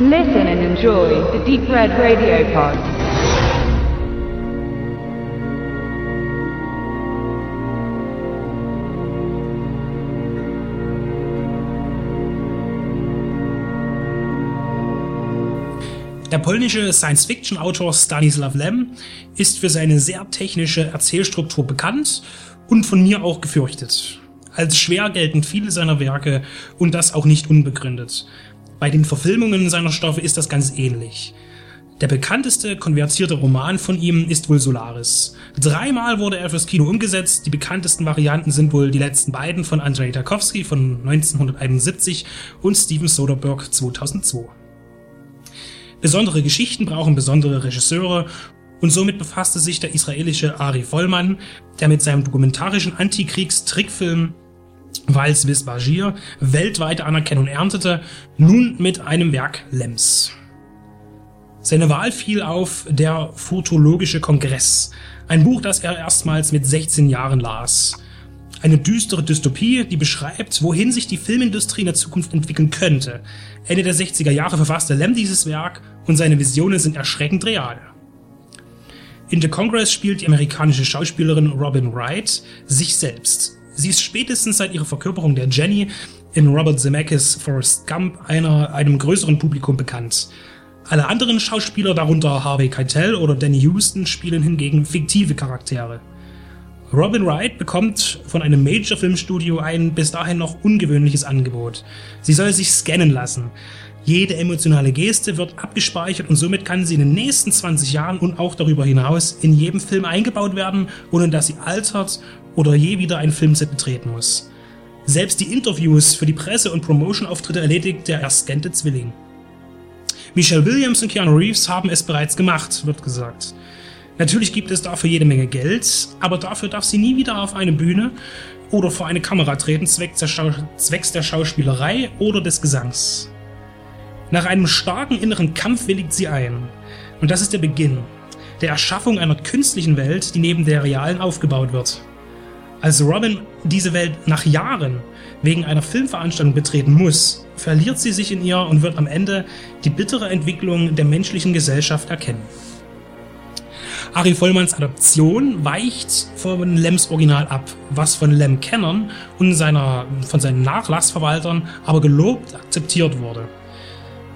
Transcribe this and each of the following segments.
Listen and enjoy the Deep Red Radio Pod. Der polnische Science-Fiction-Autor Stanislaw Lem ist für seine sehr technische Erzählstruktur bekannt und von mir auch gefürchtet. Als schwer gelten viele seiner Werke und das auch nicht unbegründet. Bei den Verfilmungen seiner Stoffe ist das ganz ähnlich. Der bekannteste konvertierte Roman von ihm ist wohl Solaris. Dreimal wurde er fürs Kino umgesetzt. Die bekanntesten Varianten sind wohl die letzten beiden von Andrei Tarkovsky von 1971 und Steven Soderbergh 2002. Besondere Geschichten brauchen besondere Regisseure und somit befasste sich der israelische Ari Vollmann, der mit seinem dokumentarischen Antikriegstrickfilm Vals Bajir weltweite Anerkennung erntete, nun mit einem Werk Lems. Seine Wahl fiel auf Der Photologische Kongress, ein Buch, das er erstmals mit 16 Jahren las. Eine düstere Dystopie, die beschreibt, wohin sich die Filmindustrie in der Zukunft entwickeln könnte. Ende der 60er Jahre verfasste Lem dieses Werk und seine Visionen sind erschreckend real. In The Congress spielt die amerikanische Schauspielerin Robin Wright sich selbst. Sie ist spätestens seit ihrer Verkörperung der Jenny in Robert Zemeckis Forrest Gump einer, einem größeren Publikum bekannt. Alle anderen Schauspieler, darunter Harvey Keitel oder Danny Houston, spielen hingegen fiktive Charaktere. Robin Wright bekommt von einem Major-Filmstudio ein bis dahin noch ungewöhnliches Angebot. Sie soll sich scannen lassen. Jede emotionale Geste wird abgespeichert und somit kann sie in den nächsten 20 Jahren und auch darüber hinaus in jedem Film eingebaut werden, ohne dass sie altert oder je wieder ein Filmset betreten muss. Selbst die Interviews für die Presse- und Promotion-Auftritte erledigt der erscannte Zwilling. Michelle Williams und Keanu Reeves haben es bereits gemacht, wird gesagt. Natürlich gibt es dafür jede Menge Geld, aber dafür darf sie nie wieder auf eine Bühne oder vor eine Kamera treten, zwecks der, zwecks der Schauspielerei oder des Gesangs. Nach einem starken inneren Kampf willigt sie ein. Und das ist der Beginn der Erschaffung einer künstlichen Welt, die neben der realen aufgebaut wird. Als Robin diese Welt nach Jahren wegen einer Filmveranstaltung betreten muss, verliert sie sich in ihr und wird am Ende die bittere Entwicklung der menschlichen Gesellschaft erkennen. Ari Vollmanns Adaption weicht von Lems Original ab, was von Lem-Kennern und seiner, von seinen Nachlassverwaltern aber gelobt akzeptiert wurde.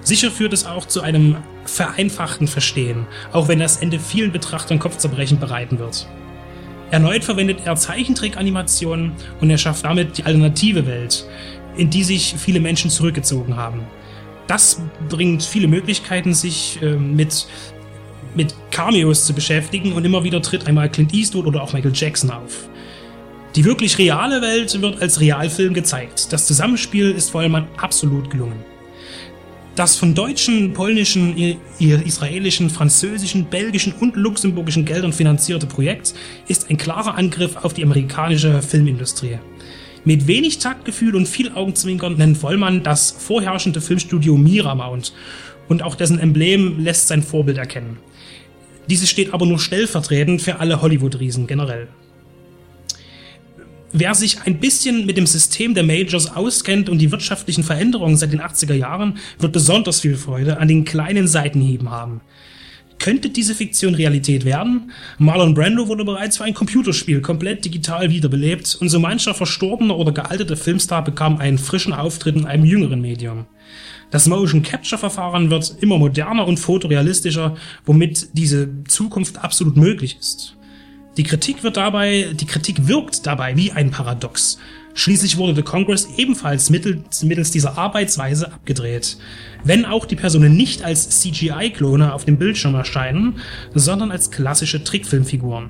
Sicher führt es auch zu einem vereinfachten Verstehen, auch wenn das Ende vielen Betrachtern Kopfzerbrechen bereiten wird. Erneut verwendet er Zeichentrick-Animationen und er schafft damit die alternative Welt, in die sich viele Menschen zurückgezogen haben. Das bringt viele Möglichkeiten, sich äh, mit mit Cameos zu beschäftigen und immer wieder tritt einmal Clint Eastwood oder auch Michael Jackson auf. Die wirklich reale Welt wird als Realfilm gezeigt. Das Zusammenspiel ist vor allem absolut gelungen. Das von deutschen, polnischen, israelischen, französischen, belgischen und luxemburgischen Geldern finanzierte Projekt ist ein klarer Angriff auf die amerikanische Filmindustrie. Mit wenig Taktgefühl und viel Augenzwinkern nennt Vollmann das vorherrschende Filmstudio Miramount und auch dessen Emblem lässt sein Vorbild erkennen. Dieses steht aber nur stellvertretend für alle Hollywood-Riesen generell. Wer sich ein bisschen mit dem System der Majors auskennt und die wirtschaftlichen Veränderungen seit den 80er Jahren, wird besonders viel Freude an den kleinen Seitenhieben haben. Könnte diese Fiktion Realität werden? Marlon Brando wurde bereits für ein Computerspiel komplett digital wiederbelebt und so mancher verstorbener oder gealterte Filmstar bekam einen frischen Auftritt in einem jüngeren Medium. Das Motion Capture Verfahren wird immer moderner und fotorealistischer, womit diese Zukunft absolut möglich ist. Die Kritik wird dabei, die Kritik wirkt dabei wie ein Paradox. Schließlich wurde The Congress ebenfalls mittels, mittels dieser Arbeitsweise abgedreht. Wenn auch die Personen nicht als CGI-Klone auf dem Bildschirm erscheinen, sondern als klassische Trickfilmfiguren.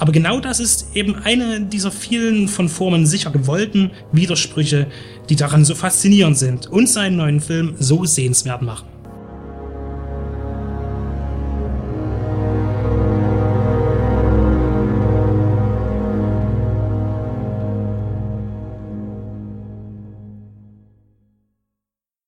Aber genau das ist eben eine dieser vielen von Formen sicher gewollten Widersprüche, die daran so faszinierend sind und seinen neuen Film so sehenswert machen.